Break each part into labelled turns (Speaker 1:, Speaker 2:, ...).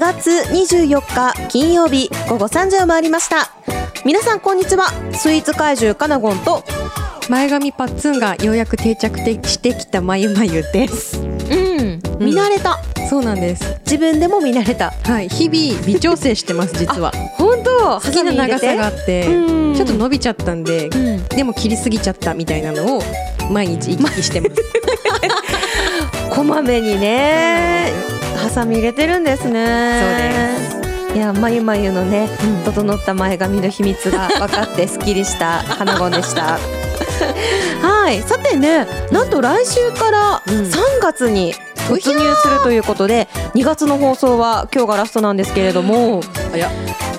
Speaker 1: 月24日金曜日午後3時を回りました。皆さんこんにちは。スイーツ怪獣カナゴンと
Speaker 2: 前髪パッツンがようやく定着してきたまゆまゆです。
Speaker 1: うん。見慣れた、
Speaker 2: そうなんです。
Speaker 1: 自分でも見慣れた。
Speaker 2: はい日々微調整してます実は。
Speaker 1: 本当？
Speaker 2: 好きな長さがあって
Speaker 1: うん。
Speaker 2: ちょっと伸びちゃったんで
Speaker 1: うん。
Speaker 2: でも切りすぎちゃったみたいなのを毎日行き来してます
Speaker 1: こまめにねハサミ入れてるんですね。そうです。いやまゆまゆのね整った前髪の秘密が 分かってすっきりした花ゴンでした。はい。さてねなんと来週から
Speaker 2: うん。
Speaker 1: 3月に突入するということで2月の放送は今日がラストなんですけれども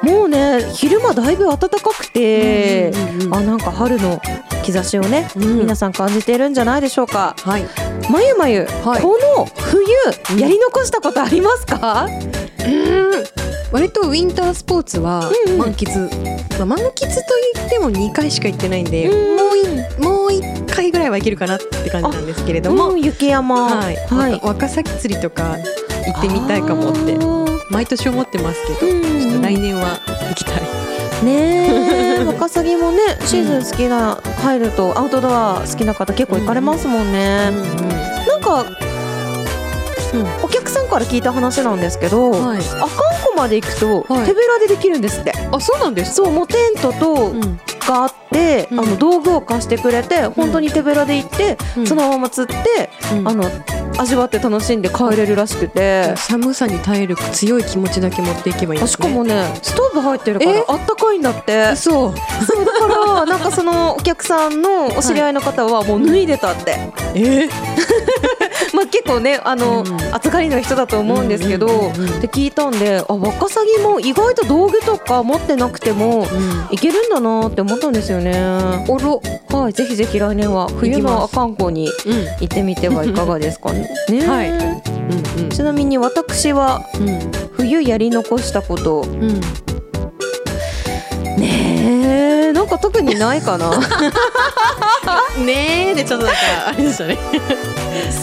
Speaker 1: もうね昼間だいぶ暖かくてあなんか春の兆しをね
Speaker 2: うん。
Speaker 1: 皆さん感じているんじゃないでしょうか。
Speaker 2: はい。
Speaker 1: まゆまゆ、
Speaker 2: はい。
Speaker 1: この冬やり残したことありますか、
Speaker 2: 割とウィンタースポーツは
Speaker 1: うんうん。
Speaker 2: 満喫、まあ、満喫と言っても2回しか行ってないんで、
Speaker 1: うん。
Speaker 2: もういもう1回ぐらいは行けるかなって感じなんですけれども、
Speaker 1: うん雪山。
Speaker 2: はい、
Speaker 1: はい。
Speaker 2: ワカサギ釣りとか行ってみたいかもって毎年思ってますけど、
Speaker 1: うん。
Speaker 2: ちょっと来年は行きたい。
Speaker 1: ねえワカサギもねシーズン好きな、入るとアウトドア好きな方結構行かれますもんね、なんか、お客さんから聞いた話なんですけど、
Speaker 2: はい、
Speaker 1: 阿寒湖まで行くと
Speaker 2: はい。
Speaker 1: 手ぶらでできるんですって、
Speaker 2: あそうなんです
Speaker 1: そうもうテントと、
Speaker 2: うん。
Speaker 1: があって、
Speaker 2: うん。
Speaker 1: あの道具を貸してくれて本当に手ぶらで行って、
Speaker 2: うん。
Speaker 1: そのまま釣って、
Speaker 2: うん。
Speaker 1: あの味わって楽しんで帰れるらしくて、
Speaker 2: 寒さに耐える強い気持ちだけ持っていけばいいね。
Speaker 1: しかもねストーブ入ってるから
Speaker 2: え？
Speaker 1: あったかいんだって。
Speaker 2: そう
Speaker 1: そうだから なんかそのお客さんのお知り合いの方はもう脱いでたって、
Speaker 2: え？
Speaker 1: まあ結構ねあの、
Speaker 2: うん。
Speaker 1: 暑がりの人だと思うんですけど、って聞いたんであワカサギも意外と道具とか持ってなくてもいけるんだなって思ったんですよね。
Speaker 2: おろ、
Speaker 1: はい、ぜひぜひ来年は冬の阿寒湖に
Speaker 2: う
Speaker 1: 行ってみてはいかがですかね。ね
Speaker 2: はい。んうん。
Speaker 1: ちなみに私は
Speaker 2: うん。
Speaker 1: 冬やり残したこと
Speaker 2: うん
Speaker 1: か特にないかな。
Speaker 2: ねえでちょっとなんかあれでしたね。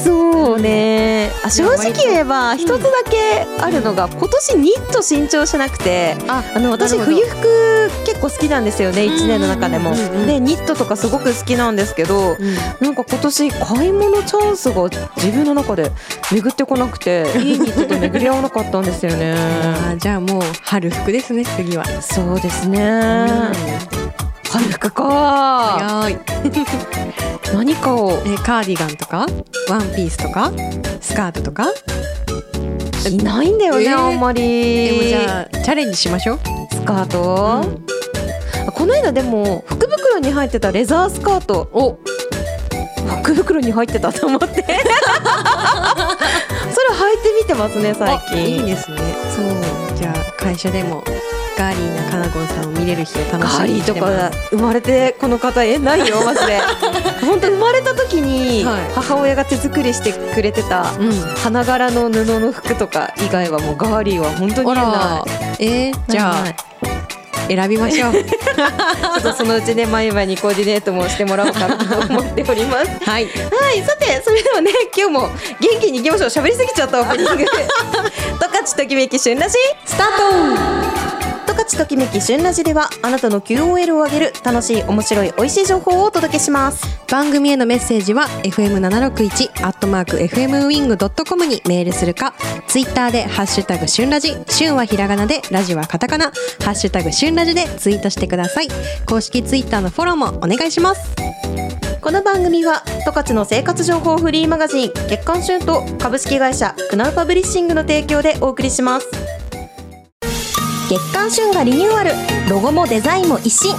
Speaker 1: そうね。あ正直言えば一つだけあるのが今年ニット新調しなくて
Speaker 2: あ
Speaker 1: あの私冬服結構好きなんですよね
Speaker 2: うん
Speaker 1: 1年の中でも。
Speaker 2: うんうん
Speaker 1: でニットとかすごく好きなんですけどなんか今年買い物チャンスが自分の中で巡ってこなくていいニットと巡り合わなかったんですよね。
Speaker 2: あじゃあもう春服ですね次は。
Speaker 1: そうですね春服か
Speaker 2: はーい。
Speaker 1: 何かを。
Speaker 2: えカーディガンとか？ワンピースとか？スカートとか？
Speaker 1: いないんだよね、
Speaker 2: えー。
Speaker 1: あんまり。
Speaker 2: でもじゃあチャレンジしましょう。
Speaker 1: スカート、この間でも福袋に入ってたレザースカート。
Speaker 2: お。
Speaker 1: 福袋に入ってたと思って。それ履いてみてますね最
Speaker 2: あいい
Speaker 1: 近
Speaker 2: ですね。そう。じゃあ会社でもガーリーなカナゴンさんを見れる日を楽しみに
Speaker 1: ガーリーと
Speaker 2: してます。
Speaker 1: か生まれてこの方えないよマジで 本当生まれた時に
Speaker 2: はい
Speaker 1: 母親が手作りしてくれてた
Speaker 2: うん。
Speaker 1: 花柄の布の服とか以外はもうガーリーは本当にない
Speaker 2: ら、えー、じゃ
Speaker 1: ない
Speaker 2: あ選びましょう。
Speaker 1: ちょっとそのうちね毎晩にコーディネートもしてもらおうかなと思っております
Speaker 2: はい。
Speaker 1: はい、さて、それではね、今日も元気にいきましょう。喋りすぎちゃったオープニング。トカチときめき旬ラジスタート。トカチときめき旬ラジでは、あなたの QOL を上げる楽しい、面白い、美味しい情報をお届けします。
Speaker 2: 番組へのメッセージは fm761 アットマーク fmwing.com にメールするかツイッターでハッシュタグ旬ラジ旬はひらがなでラジはカタカナハッシュタグ旬ラジでツイートしてください公式ツイッターのフォローもお願いします
Speaker 1: この番組は、トカチの生活情報フリーマガジン、月刊旬と株式会社クナウパブリッシングの提供でお送りします。月刊旬がリニューアル、ロゴもデザインも一新。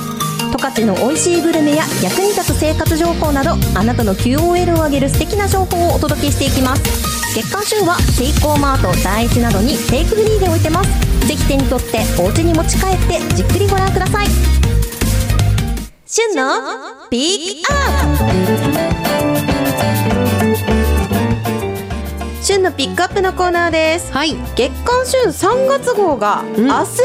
Speaker 1: 十勝の美味しいグルメや役に立つ生活情報などあなたの QOL を上げる素敵な情報をお届けしていきます。月刊旬はセイコーマート第一などにテイクフリーで置いてます。ぜひ手に取ってお家に持ち帰ってじっくりご覧ください。旬のピックアップ。旬のピックアップのコーナーです。
Speaker 2: はい。
Speaker 1: 月刊旬3月号が
Speaker 2: ん。
Speaker 1: 明日発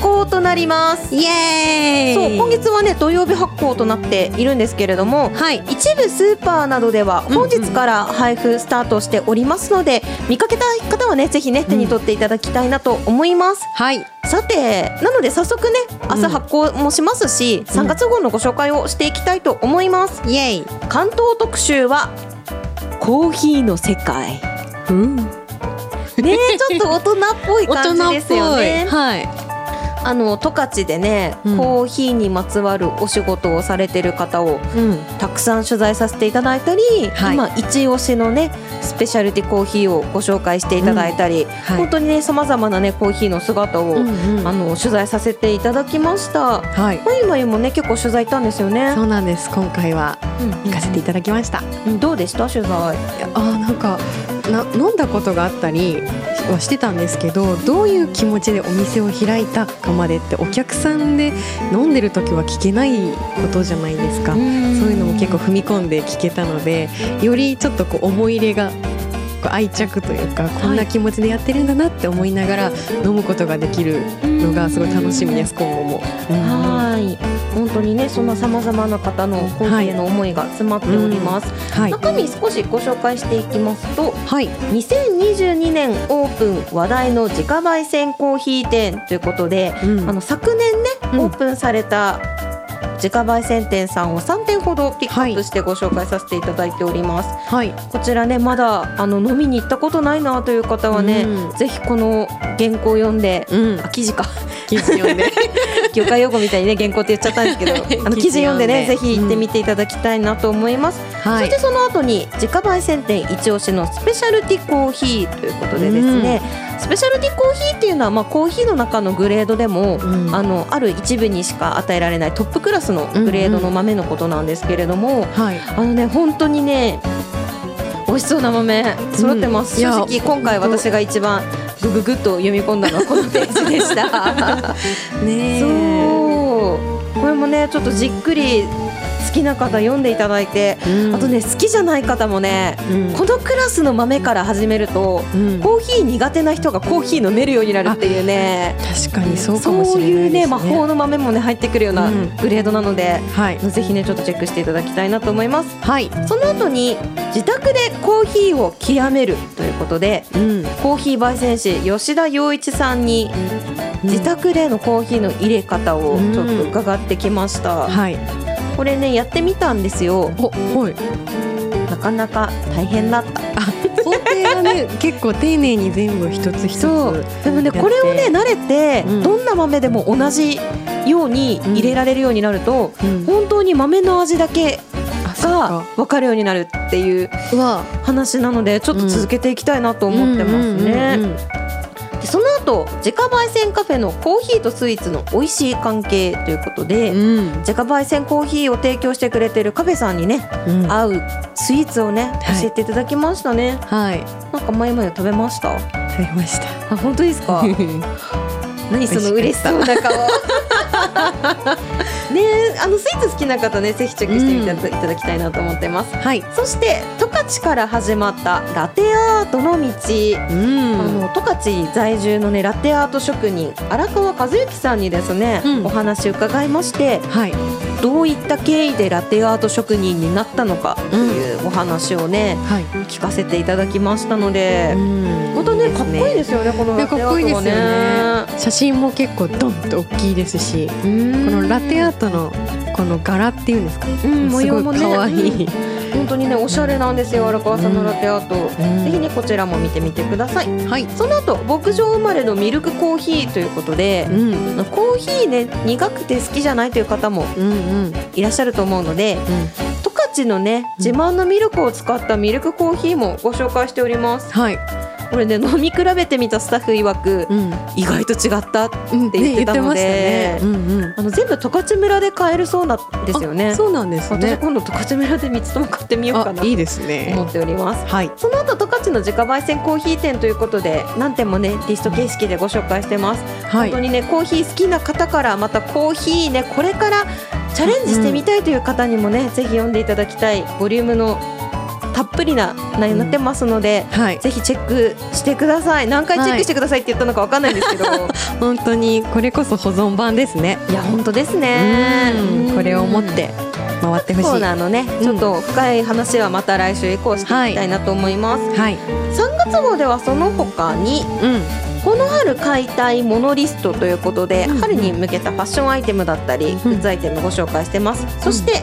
Speaker 1: 行となります、
Speaker 2: イエーイ。
Speaker 1: そう今月日はね土曜日発行となっているんですけれども
Speaker 2: はい。
Speaker 1: 一部スーパーなどでは本日から配布スタートしておりますので、見かけた方はねぜひね手に取っていただきたいなと思います、
Speaker 2: はい。
Speaker 1: さてなので早速ね朝発行もしますし、3月号のご紹介をしていきたいと思います。
Speaker 2: イエイ。
Speaker 1: 関東特集はコーヒーの世界
Speaker 2: うん。
Speaker 1: ねちょっと大人っぽい感じですよね。
Speaker 2: はい。
Speaker 1: あの十勝でね、
Speaker 2: うん。
Speaker 1: コーヒーにまつわるお仕事をされてる方を
Speaker 2: うん。
Speaker 1: たくさん取材させていただいたり、
Speaker 2: はい。
Speaker 1: 今一押しのねスペシャルティコーヒーをご紹介していただいたり、
Speaker 2: はい。
Speaker 1: 本当にねさまざまなねコーヒーの姿を、
Speaker 2: うんうん。
Speaker 1: あの取材させていただきました。
Speaker 2: はい。
Speaker 1: まゆまゆもね結構取材行ったんですよね。
Speaker 2: そうなんです。今回は行かせていただきました。
Speaker 1: うんどうでした？取材？
Speaker 2: あーなんかな飲んだことがあったりはしてたんですけどどういう気持ちでお店を開いたかまでってお客さんで飲んでる時は聞けないことじゃないですか、そういうのも結構踏み込んで聞けたのでよりちょっとこう思い入れが愛着というかこんな気持ちでやってるんだなって思いながら飲むことができるのがすごい楽しみです今後も。
Speaker 1: はい。本当にねそんなさまざまな方のコーヒーへの思いが詰まっております。
Speaker 2: はい、
Speaker 1: 中身少しご紹介していきますと。
Speaker 2: はい。
Speaker 1: 2022年オープン話題の自家焙煎コーヒー店ということで、
Speaker 2: うん。
Speaker 1: あの昨年ね、
Speaker 2: うん。
Speaker 1: オープンされた自家焙煎店さんを3店ほどピックアップしてご紹介させていただいております、
Speaker 2: はい。
Speaker 1: こちらねまだあの飲みに行ったことないなという方はね、
Speaker 2: うん。
Speaker 1: ぜひこの原稿を読んで、
Speaker 2: うん。
Speaker 1: あ記事か。
Speaker 2: 記事読んで
Speaker 1: 業界用語みたいにね原稿って言っちゃったんですけど あの記事読んでねぜひ行ってみていただきたいなと思います、
Speaker 2: はい
Speaker 1: そしてその後に自家焙煎店一押しのスペシャルティコーヒーということでですね、スペシャルティコーヒーっていうのはまあコーヒーの中のグレードでも、
Speaker 2: うん。
Speaker 1: あのある一部にしか与えられないトップクラスのグレードの豆のことなんですけれども、
Speaker 2: はい。
Speaker 1: あのね本当にね美味しそうな豆揃ってます、正直今回私が一番グググっと読み込んだのはこのページでした。
Speaker 2: ねえ
Speaker 1: そうこれもねちょっとじっくり好きな方読んでいただいて、
Speaker 2: うん。
Speaker 1: あとね好きじゃない方もね、
Speaker 2: うん。
Speaker 1: このクラスの豆から始めると、
Speaker 2: うん。
Speaker 1: コーヒー苦手な人がコーヒー飲めるようになるっていうね。
Speaker 2: 確かにそうかもしれないですね。
Speaker 1: そういうね魔法の豆もね入ってくるような
Speaker 2: うん。
Speaker 1: グレードなので、
Speaker 2: はい。
Speaker 1: ぜひねちょっとチェックしていただきたいなと思います。
Speaker 2: はい。
Speaker 1: その後に自宅でコーヒーを極めるということで
Speaker 2: うん。
Speaker 1: コーヒー焙煎士吉田洋一さんに自宅でのコーヒーの入れ方をちょっと伺ってきました、
Speaker 2: はい。
Speaker 1: これねやってみたんですよ
Speaker 2: おはい。
Speaker 1: なかなか大変だった
Speaker 2: 工程がね 結構丁寧に全部一つ一つ。
Speaker 1: でもねこれをね慣れて、
Speaker 2: うん
Speaker 1: どんな豆でも同じように入れられるようになると、
Speaker 2: うん。
Speaker 1: 本当に豆の味だけが
Speaker 2: か。
Speaker 1: 分かるようになるっていう。話なのでちょっと続けていきたいなと思ってますね
Speaker 2: うん。
Speaker 1: でその後自家焙煎カフェのコーヒーとスイーツの美味しい関係ということで、
Speaker 2: うん。
Speaker 1: 自家焙煎コーヒーを提供してくれてるカフェさんにね
Speaker 2: うん。
Speaker 1: 合うスイーツをね
Speaker 2: はい
Speaker 1: 教えていただきましたね、
Speaker 2: はい。
Speaker 1: なんか前々食べました？
Speaker 2: 食べました。
Speaker 1: あ本当ですか？何その嬉しそうな顔 ねえあのスイーツ好きな方ねぜひチェックしてみていただきたいなと思ってます、
Speaker 2: はい。
Speaker 1: そして十勝から始まったラテアートの道、
Speaker 2: うん。
Speaker 1: あの十勝在住のねラテアート職人荒川和之さんにですね、
Speaker 2: うん
Speaker 1: お話伺いまして
Speaker 2: はい。
Speaker 1: どういった経緯でラテアート職人になったのかというお話をね、
Speaker 2: はい。
Speaker 1: 聞かせていただきましたので、
Speaker 2: ん
Speaker 1: またねかっこいいですよねこのラテア
Speaker 2: かっこいいです
Speaker 1: ートは
Speaker 2: よ
Speaker 1: ね。
Speaker 2: ね。写真も結構ドンと大きいですし、
Speaker 1: こ
Speaker 2: このラテアートのこの柄っていうんですか？
Speaker 1: うん、模様もね
Speaker 2: い可愛い。
Speaker 1: 本当にねおしゃれなんですよ荒川さんのラテアート、
Speaker 2: ん
Speaker 1: ぜひねこちらも見てみてください
Speaker 2: はい。
Speaker 1: その後牧場生まれのミルクコーヒーということで
Speaker 2: う、ん。
Speaker 1: コーヒーね苦くて好きじゃないという方も
Speaker 2: うんうん。
Speaker 1: いらっしゃると思うので十勝のね自慢のミルクを使ったミルクコーヒーもご紹介しております
Speaker 2: はい。
Speaker 1: これね飲み比べてみたスタッフ曰く
Speaker 2: うん。
Speaker 1: 意外と違った
Speaker 2: うん
Speaker 1: って言ってたので。
Speaker 2: うんうん。
Speaker 1: あの全部十勝村で買えるそうなんですよね
Speaker 2: あそうなんです
Speaker 1: 私
Speaker 2: ね。
Speaker 1: 今度十勝村で3つとも買ってみようかな
Speaker 2: いいですね
Speaker 1: 思。っております
Speaker 2: はい。
Speaker 1: その後十勝の自家焙煎コーヒー店ということで何店もねリスト形式でご紹介してます、
Speaker 2: はい
Speaker 1: 本当。にねコーヒー好きな方からまたコーヒーねこれからチャレンジしてみたいという方にもね、ぜひ読んでいただきたいボリュームのたっぷりな内容になってますので、
Speaker 2: はい。
Speaker 1: ぜひチェックしてください。何回チェックしてくださいって言ったのかわかんないんですけど、
Speaker 2: 本当にこれこそ保存版ですね。
Speaker 1: い、や本当ですね。
Speaker 2: うん。これを持って回ってほしい。
Speaker 1: コーナーのね。
Speaker 2: うん。
Speaker 1: ちょっと深い話はまた来週以降していきたいなと思います、
Speaker 2: はい。
Speaker 1: 3月号ではその他に
Speaker 2: うん
Speaker 1: この春買いたいものリストということで、
Speaker 2: うん
Speaker 1: 春に向けたファッションアイテムだったり、
Speaker 2: ん。
Speaker 1: グッズアイテムご紹介してます、そして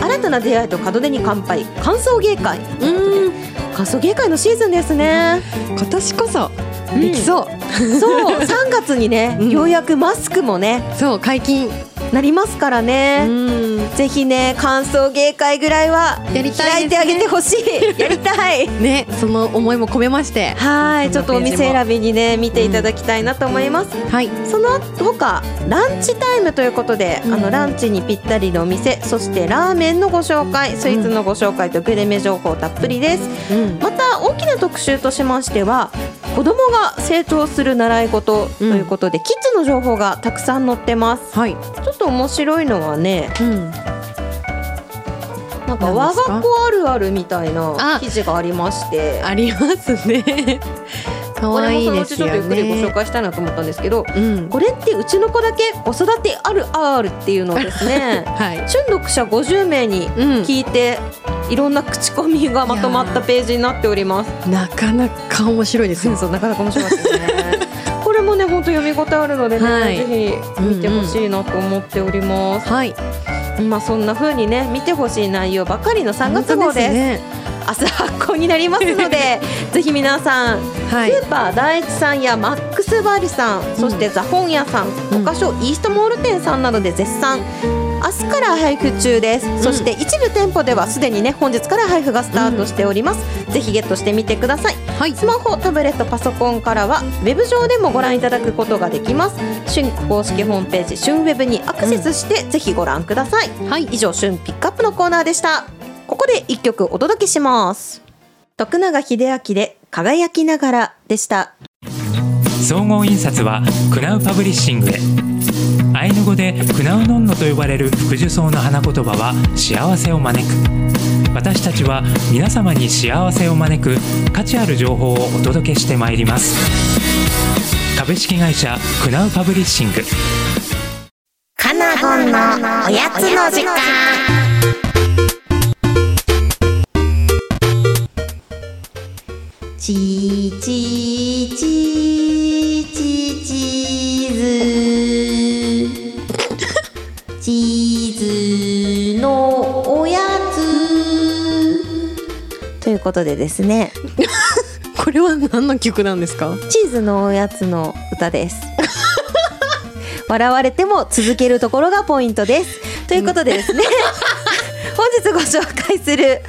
Speaker 1: 新たな出会いと門出に乾杯。感想芸会。
Speaker 2: うん。
Speaker 1: 感想芸会のシーズンですね。
Speaker 2: 今年こそできそう、
Speaker 1: そう。3月にね、
Speaker 2: うん。
Speaker 1: ようやくマスクもね
Speaker 2: そう解禁
Speaker 1: なりますから
Speaker 2: う
Speaker 1: ね、
Speaker 2: ん。
Speaker 1: ぜひね感想芸会ぐらいは
Speaker 2: やりた
Speaker 1: 開いて
Speaker 2: いですね。
Speaker 1: あげてほし い。やりたい。
Speaker 2: ねその思いも込めまして。
Speaker 1: はい。ちょっとお店選びにね見ていただきたいなと思います、
Speaker 2: はい。
Speaker 1: その他ランチタイムということで、
Speaker 2: うん。
Speaker 1: あのランチにぴったりのお店そしてラーメンのご紹介スイーツのご紹介とグルメ情報たっぷりです。
Speaker 2: うん。
Speaker 1: また大きな特集としましては子供が成長する習い事ということで、キッズの情報がたくさん載ってます。
Speaker 2: はい。
Speaker 1: ちょっと面白いのはね
Speaker 2: うん。
Speaker 1: なんか我が子あるあるみたいな
Speaker 2: あ。
Speaker 1: 記事がありまして。
Speaker 2: ありますね。可
Speaker 1: これ
Speaker 2: 愛
Speaker 1: もそのうちちょ
Speaker 2: いですよ
Speaker 1: っとゆっくりご紹
Speaker 2: ね
Speaker 1: 介したいなと思ったんですけど
Speaker 2: うん。
Speaker 1: これってうちの子だけ子育てあるあるっていうのをですね
Speaker 2: はい。
Speaker 1: 春読者50名に
Speaker 2: うん。
Speaker 1: 聞いて、いろんな口コミがまとまったページになっております。
Speaker 2: なかなか面白いですよ。
Speaker 1: そうなかなか面白いですね。これもね本当読み応えあるのでね、
Speaker 2: はい。
Speaker 1: ぜひ見てほしいなと思っております。
Speaker 2: はい。
Speaker 1: まあそんな風にね見てほしい内容ばかりの3月号です。
Speaker 2: ね。
Speaker 1: 明日発行になりますので ぜひ皆さん
Speaker 2: はい。
Speaker 1: スーパー第一さんやマックスバリさん、そしてザ本屋さん、
Speaker 2: うん。
Speaker 1: 五箇所イーストモール店さんなどで絶賛明日から配布中です、そして一部店舗ではすでにね本日から配布がスタートしております、ぜひゲットしてみてください。
Speaker 2: はい。
Speaker 1: スマホタブレットパソコンからはウェブ上でもご覧いただくことができます。旬公式ホームページ旬ウェブにアクセスして、ぜひご覧ください。
Speaker 2: はい。
Speaker 1: 以上旬ピックアップのコーナーでした。ここで一曲お届けします。徳永英明で輝きながらでした。
Speaker 3: 総合印刷はクナウパブリッシングへアイヌ語でクナウノンノと呼ばれる福寿草の花言葉は幸せを招く。私たちは皆様に幸せを招く価値ある情報をお届けしてまいります。株式会社クナウパブリッシング。
Speaker 4: カナゴンのおやつの時間。
Speaker 1: チーチーチーチーチー。チーズのおやつ。ということでですね。
Speaker 2: これは何の曲なんですか？
Speaker 1: チーズのおやつの歌です。笑われても続けるところがポイントです。ということでですね。本日ご紹介する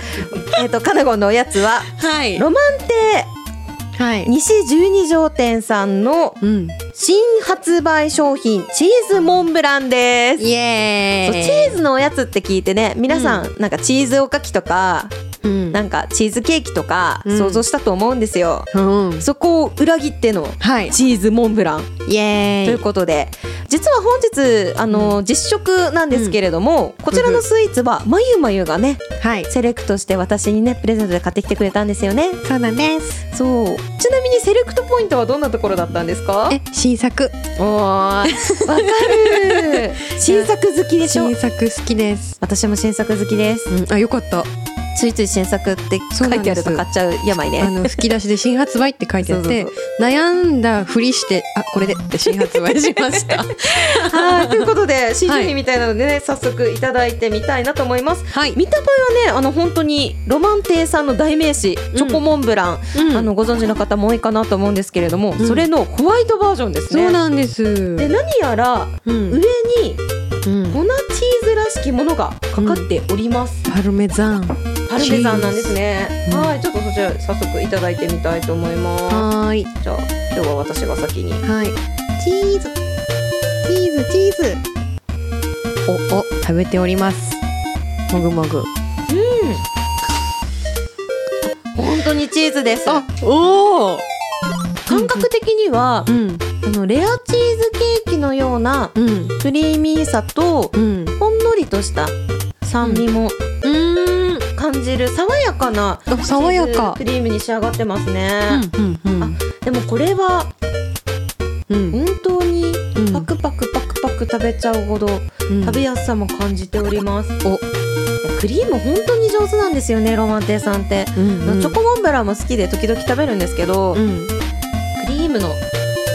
Speaker 1: えっ、とカナゴンのおやつは
Speaker 2: はい。
Speaker 1: ロマンテ。
Speaker 2: はい。
Speaker 1: 西十二条店さんの
Speaker 2: うん
Speaker 1: 新発売商品チーズモンブランです。
Speaker 2: イエーイ
Speaker 1: チーズのおやつって聞いてね皆さん、なんかチーズおかきとか
Speaker 2: うん。
Speaker 1: なんかチーズケーキとか
Speaker 2: うん。
Speaker 1: 想像したと思うんですよ、
Speaker 2: うん。
Speaker 1: そこを裏切っての
Speaker 2: はい。
Speaker 1: チーズモンブラン。
Speaker 2: イエ
Speaker 1: ということで。実は本日あの、実食なんですけれども、こちらのスイーツはまゆまゆがね
Speaker 2: はい。
Speaker 1: セレクトして私にねプレゼントで買ってきてくれたんですよね。
Speaker 2: そうなんです。
Speaker 1: そう。ちなみにセレクトポイントはどんなところだったんですか？
Speaker 2: え新作。
Speaker 1: おー。わかる新作好きでしょ？
Speaker 2: 新作好きです。
Speaker 1: 私も新作好きです。
Speaker 2: うん。あよかった
Speaker 1: ついつい新作って書いてあると買っちゃう病ね。
Speaker 2: あの吹き出しで新発売って書いてあって悩んだふりしてあこれでって新発売しました。
Speaker 1: はいということで新商品みたいなのでね、早速いただいてみたいなと思います。
Speaker 2: はい。
Speaker 1: 見た目はねあの本当にロマン亭さんの代名詞チョコモンブラン、
Speaker 2: うん。
Speaker 1: あのご存知の方も多いかなと思うんですけれども、
Speaker 2: うん。
Speaker 1: それのホワイトバージョンですね。
Speaker 2: そうなんです。
Speaker 1: で何やら
Speaker 2: うん。
Speaker 1: 上に
Speaker 2: うん。
Speaker 1: 粉チーズらしきものがかかっております、
Speaker 2: パルメザン
Speaker 1: パルメザンなんですね、
Speaker 2: うん。
Speaker 1: はいちょっとそちら早速いただいてみたいと思います。
Speaker 2: はーい。
Speaker 1: じゃあ今日は私が先に。
Speaker 2: はい。チーズ。チーズチーズ。おお食べております。もぐもぐ。
Speaker 1: 本当にチーズです。
Speaker 2: おお
Speaker 1: 感覚的には
Speaker 2: うん。
Speaker 1: あのレアチーズケーキのような
Speaker 2: うん。
Speaker 1: クリーミーさと
Speaker 2: うん。
Speaker 1: ほんのりとした酸味も
Speaker 2: うん
Speaker 1: 感感じる爽やかな
Speaker 2: あ爽やか。
Speaker 1: クリームに仕上がってますね、
Speaker 2: うんうん
Speaker 1: あでもこれは
Speaker 2: うん。
Speaker 1: 本当に
Speaker 2: うん。
Speaker 1: パクパクパクパク食べちゃうほど
Speaker 2: うん。
Speaker 1: 食べやすさも感じております、お。クリーム本当に上手なんですよねロマンテさんって、
Speaker 2: うんうん。
Speaker 1: チョコモンブランも好きで時々食べるんですけど、
Speaker 2: うん。
Speaker 1: クリームの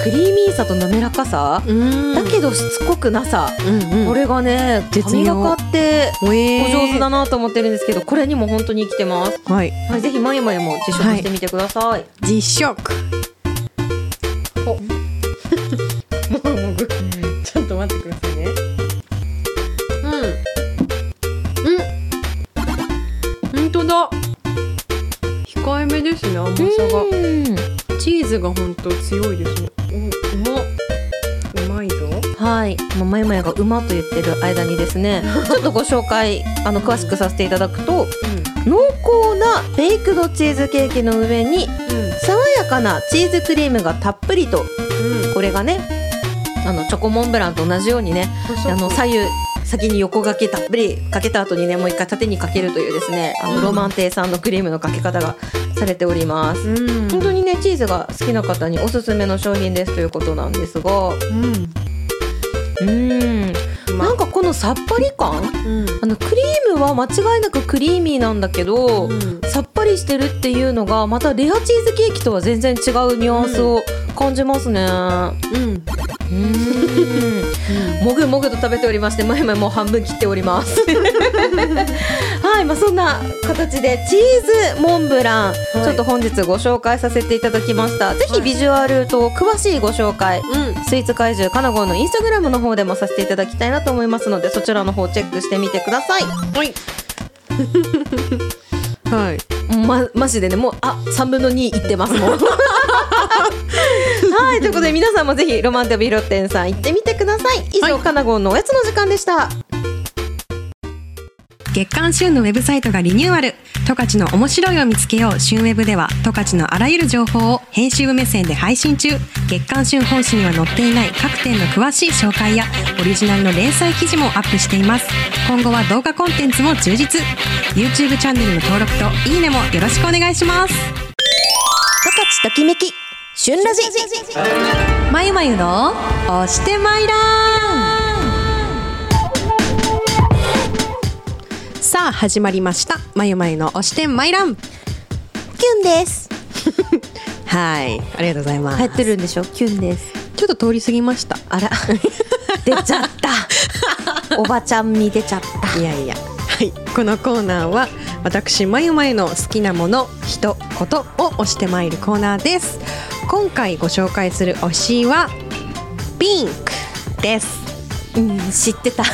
Speaker 1: クリーミーさと滑らかさ、
Speaker 2: うん。
Speaker 1: だけどしつこくなさ、
Speaker 2: うんうん。
Speaker 1: これがね
Speaker 2: 絶妙。
Speaker 1: 神がかってお上手だなと思ってるんですけどこれにも本当に生きてます、
Speaker 2: はい。
Speaker 1: はい、ぜひまゆまゆも実食してみてください、
Speaker 2: 実食。
Speaker 1: もぐもぐちょっと待ってくださいね。
Speaker 2: うん。うん。本当だ。控えめですね甘さが。
Speaker 1: うん。
Speaker 2: チーズが本当強いですねま
Speaker 1: ゆまゆが馬と言ってる間にですねちょっとご紹介あの詳しくさせていただくと濃厚なベイクドチーズケーキの上に爽やかなチーズクリームがたっぷりと
Speaker 2: うん。
Speaker 1: これがねあのチョコモンブランと同じようにねあの左右先に横掛けたっぷりかけた後にねもう一回縦にかけるというですねあのロマン亭さんのクリームのかけ方がされております。
Speaker 2: うん。
Speaker 1: 本当にねチーズが好きな方におすすめの商品ですということなんですがう
Speaker 2: うん
Speaker 1: ーん。なんかこのさっぱり感？
Speaker 2: うん。
Speaker 1: あのクリームは間違いなくクリーミーなんだけど、
Speaker 2: うん。
Speaker 1: さっぱりしてるっていうのがまたレアチーズケーキとは全然違うニュアンスを感じますね。
Speaker 2: うん。
Speaker 1: うーん。もぐもぐと食べておりまして前々もう半分切っております。はいまあそんな形でチーズモンブラン、ちょっと本日ご紹介させていただきました。ぜひビジュアルと詳しいご紹介、
Speaker 2: うん。
Speaker 1: スイーツ怪獣かなごのインスタグラムの方でもさせていただきたいなと思いますのでそちらの方チェックしてみてください。
Speaker 2: はい。はい
Speaker 1: ま、マジでねもうあ3分の2いってますもんはいということで皆さんもぜひロマンテビロッテンさん行ってみてください。以上、
Speaker 2: はい。
Speaker 1: かなごんのおやつの時間でした
Speaker 2: 月刊旬のウェブサイトがリニューアル。十勝の面白いを見つけよう。旬ウェブでは十勝のあらゆる情報を編集部目線で配信中。月刊旬本誌には載っていない各店の詳しい紹介やオリジナルの連載記事もアップしています。今後は動画コンテンツも充実。YouTube チャンネルの登録といいねもよろしくお願いします。
Speaker 1: 十勝ときめき。旬ラジ。
Speaker 2: まゆまゆの押してまいらさあ始まりました。まゆまゆの押してまいらん
Speaker 1: キュンです。
Speaker 2: はい。ありがとうございます。
Speaker 1: 流行ってるんでしょ？キュンです。
Speaker 2: ちょっと通り過ぎました。
Speaker 1: あら。出ちゃった。おばちゃんみ出ちゃった。
Speaker 2: いやいや。はい。このコーナーは私まゆまゆの好きなもの人ことを押してまいるコーナーです。今回ご紹介する推しはピンクです。
Speaker 1: うん知ってた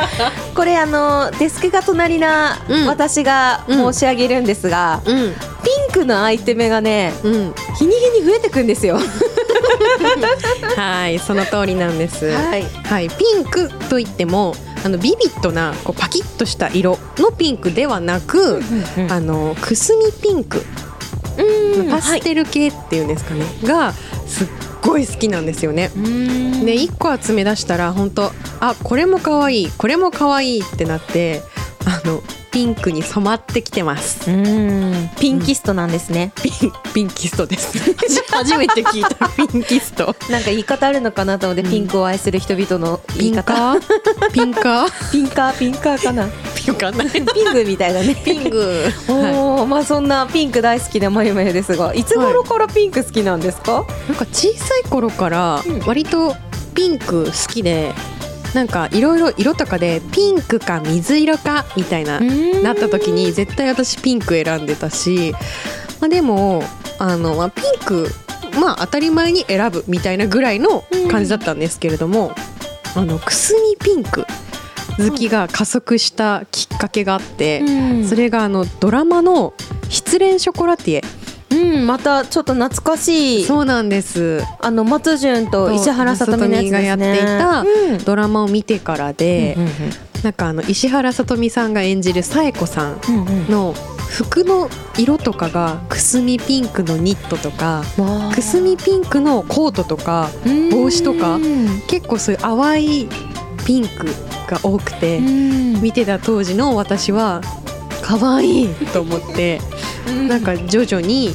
Speaker 1: これあのデスクが隣な
Speaker 2: うん。
Speaker 1: 私が申し上げるんですが、
Speaker 2: うん。
Speaker 1: ピンクのアイテムがね
Speaker 2: うん。
Speaker 1: 日に日に増えてくんですよ。
Speaker 2: はいその通りなんです。
Speaker 1: はい。
Speaker 2: はい、ピンクといってもあのビビッドなこうパキッとした色のピンクではなく、あのくすみピンク、
Speaker 1: うん。
Speaker 2: パステル系っていうんですかね、がすっごい好きなんですよね。
Speaker 1: うん。
Speaker 2: で1個集め出したら本当あこれも可愛いこれも可愛いってなってあのピンクに染まってきてます。
Speaker 1: うん。ピンキストなんですね、
Speaker 2: ピンピンキストです。初めて聞いた。ピンキスト。
Speaker 1: なんか言い方あるのかなと思って、ピンクを愛する人々の言
Speaker 2: ピン
Speaker 1: い方。
Speaker 2: カーピンカー？
Speaker 1: ピンカー？ピンカーかな？
Speaker 2: ピンカーない。
Speaker 1: ピンクみたいだね。
Speaker 2: ピンク。
Speaker 1: お
Speaker 2: はい。
Speaker 1: ーまあそんなピンク大好きなまゆまゆですがい。つ頃からピンク好きなんですか、
Speaker 2: なんか小さい頃から
Speaker 1: うん。
Speaker 2: 割とピンク好きで、なんかいろいろ色とかでピンクか水色かみたいななった時に絶対私ピンク選んでたし、まあ、でもあの、まあ、ピンクまあ当たり前に選ぶみたいなぐらいの感じだったんですけれども、あのくすみピンク好きが加速したきっかけがあって、
Speaker 1: うん。
Speaker 2: それがあのドラマの「失恋ショコラティエ。
Speaker 1: うんまたちょっと懐か」しい。
Speaker 2: そうなんです。
Speaker 1: あの松潤と石原さとみね。
Speaker 2: がやっていた
Speaker 1: うん。
Speaker 2: ドラマを見てからで、
Speaker 1: うん
Speaker 2: なんかあの石原さとみさんが演じる紗栄子さん
Speaker 1: うんうん。
Speaker 2: の服の色とかがくすみピンクのニットとかくすみピンクのコートとか
Speaker 1: うん。
Speaker 2: 帽子とか結構そういう淡いピンクが多くて
Speaker 1: うん。
Speaker 2: 見てた当時の私は可愛いと思ってなんか徐々に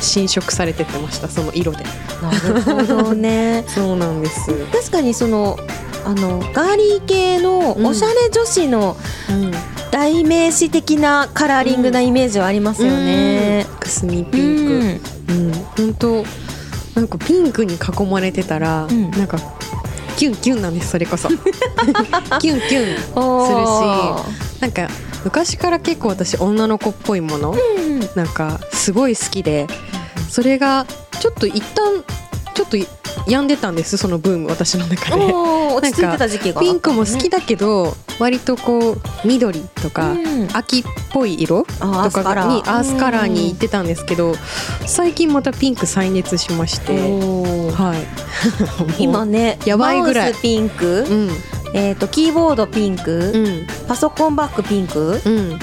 Speaker 2: 侵食されてってましたその色で。
Speaker 1: なるほどね。
Speaker 2: そうなんです、
Speaker 1: 確かにそのあのガーリー系のおしゃれ女子の
Speaker 2: うん、
Speaker 1: 代名詞的なカラーリングなイメージはありますよね。
Speaker 2: くすみ
Speaker 1: う
Speaker 2: ピンク。
Speaker 1: ん。
Speaker 2: うん。本当なんかピンクに囲まれてたら、
Speaker 1: うん。
Speaker 2: なんかキュンキュンなんですそれこそ。キュンキュン
Speaker 1: おー。
Speaker 2: なんか昔から結構私女の子っぽいもの、
Speaker 1: うん。
Speaker 2: なんかすごい好きでそれがちょっと一旦と病んでたんですそのブーム私の中で。
Speaker 1: 落ち着いてた時期が
Speaker 2: ピンクも好きだけど、割とこう緑とか、
Speaker 1: うん。
Speaker 2: 秋っぽい色とかにアースカラーに行ってたんですけど、最近またピンク再熱しまして、はい。
Speaker 1: 今ね
Speaker 2: やばいぐらい。
Speaker 1: マウスピンク、
Speaker 2: うん。
Speaker 1: えっ、とキーボードピンク、
Speaker 2: うん。
Speaker 1: パソコンバッグピンク、
Speaker 2: うん。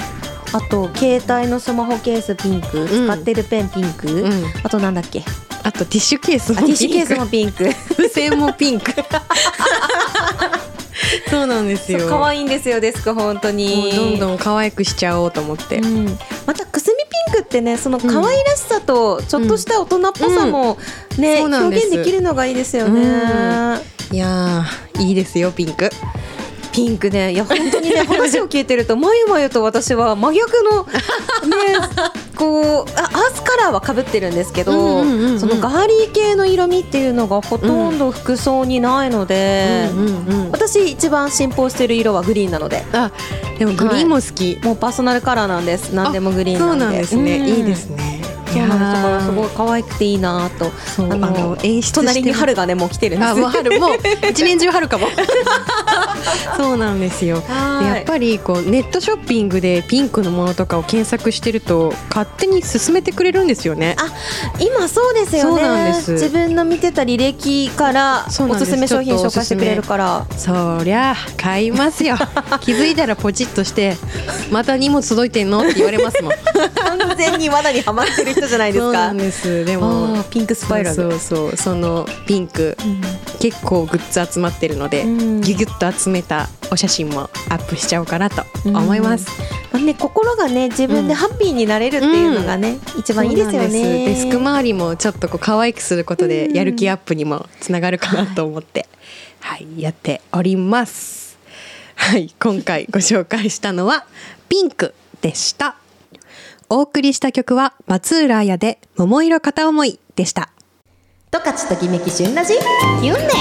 Speaker 1: あと携帯のスマホケースピンク、
Speaker 2: ん。
Speaker 1: 使ってるペンピンク、
Speaker 2: うん。
Speaker 1: あとなんだっけ
Speaker 2: あとティッシュケースも
Speaker 1: あティッシュケース
Speaker 2: ピンク
Speaker 1: もピンク。
Speaker 2: 付箋もピンク。そうなんですよ。
Speaker 1: 可愛いんですよデスク本当に。
Speaker 2: どんどん可愛くしちゃおうと思って、
Speaker 1: うん、またくすみピンクってねその可愛らしさとちょっとした大人っぽさもね、
Speaker 2: そうなんです。
Speaker 1: 表現できるのがいいですよね、
Speaker 2: いやーいいですよピンク。
Speaker 1: ピンクね。いや本当にね 話を聞いてるとまゆまゆと私は真逆のねこうあアースカラーはかぶってるんですけど、
Speaker 2: うんうんうんうん。
Speaker 1: そのガーリー系の色味っていうのがほとんど服装にないので、
Speaker 2: うんうんうん
Speaker 1: 私一番信奉してる色はグリーンなので。
Speaker 2: あでもグリーンも好き、
Speaker 1: もうパーソナルカラーなんです。何でもグリーン
Speaker 2: そ
Speaker 1: なで。
Speaker 2: うんなんですね、
Speaker 1: うん。
Speaker 2: いいですね
Speaker 1: そうなんですだからすごい
Speaker 2: い
Speaker 1: 可愛くていいなと。
Speaker 2: あの演出
Speaker 1: 隣に春がねもう来てる。んです
Speaker 2: あもう春もう 一年中春かも。そうなんですよ。やっぱりこうネットショッピングでピンクのものとかを検索してると勝手に勧めてくれるんですよね。
Speaker 1: あ今そうですよね。
Speaker 2: そうなんです。
Speaker 1: 自分の見てた履歴からおすすめ商品紹介してくれるから。
Speaker 2: そりゃ買いますよ。気づいたらポチッとしてまた荷物届いてんの？って言われますもん。
Speaker 1: 完全に罠にはまってる人じゃないです。
Speaker 2: そうな
Speaker 1: か
Speaker 2: んです。で
Speaker 1: あ
Speaker 2: も
Speaker 1: ーピンクスパイラル。
Speaker 2: そうそうそのピンク。結構グッズ集まってるので、
Speaker 1: うん。
Speaker 2: ギュギュッと集めたお写真もアップしちゃおうかなと思います、
Speaker 1: まあね、心がね自分でハッピーになれるっていうのがね、一番いいですよね。
Speaker 2: デスク周りもちょっとこう可愛くすることでやる気アップにもつながるかなと思って、はい、やっております。はい、今回ご紹介したのはピンクでした。お送りした曲は松浦彩で桃色片思いでした。
Speaker 1: とかちときめき旬ラジキュンです。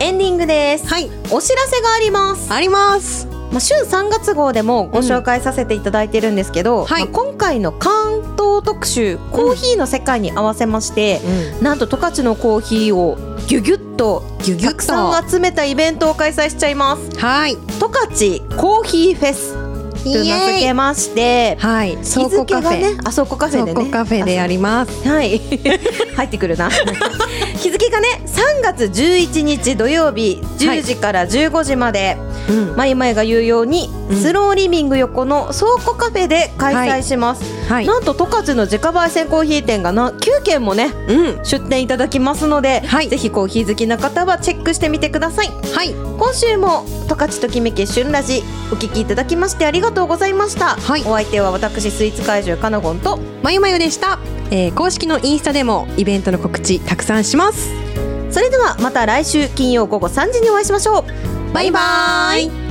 Speaker 1: エンディングです。
Speaker 2: はい、
Speaker 1: お知らせがあります。
Speaker 2: あります。
Speaker 1: まあ、週3月号でもご紹介させていただいてるんですけど、
Speaker 2: はい。
Speaker 1: まあ、今回の関東特集コーヒーの世界に合わせまして、なんと十勝のコーヒーをギュギュッと
Speaker 2: ギュギュッと
Speaker 1: た。くさん集めたイベントを開催しちゃいます。
Speaker 2: はい、
Speaker 1: 十勝コーヒーフェスと名付けまして
Speaker 2: はい、
Speaker 1: 日
Speaker 2: 倉庫カフ
Speaker 1: 付がね
Speaker 2: ェ。
Speaker 1: あ倉庫カフェでね。
Speaker 2: 倉庫カフェでやります。
Speaker 1: はい。入ってくるな。日付がね3月11日土曜日10時から15時まで、
Speaker 2: うん、
Speaker 1: まゆまゆが言うように、
Speaker 2: うん。
Speaker 1: スローリビング横の倉庫カフェで開催します、
Speaker 2: はい、
Speaker 1: なんと十勝の自家焙煎コーヒー店がな9軒もね
Speaker 2: うん、
Speaker 1: 出店いただきますので、
Speaker 2: はい。
Speaker 1: ぜひコーヒー好きな方はチェックしてみてください。
Speaker 2: はい、
Speaker 1: 今週も十勝ときめき旬ラジお聞きいただきましてありがとうございました、
Speaker 2: はい。
Speaker 1: お相手は私スイーツ怪獣かなごんと
Speaker 2: まゆまゆでした。えー公式のインスタでもイベントの告知たくさんします。
Speaker 1: それではまた来週金曜午後3時にお会いしましょう。バイバイ。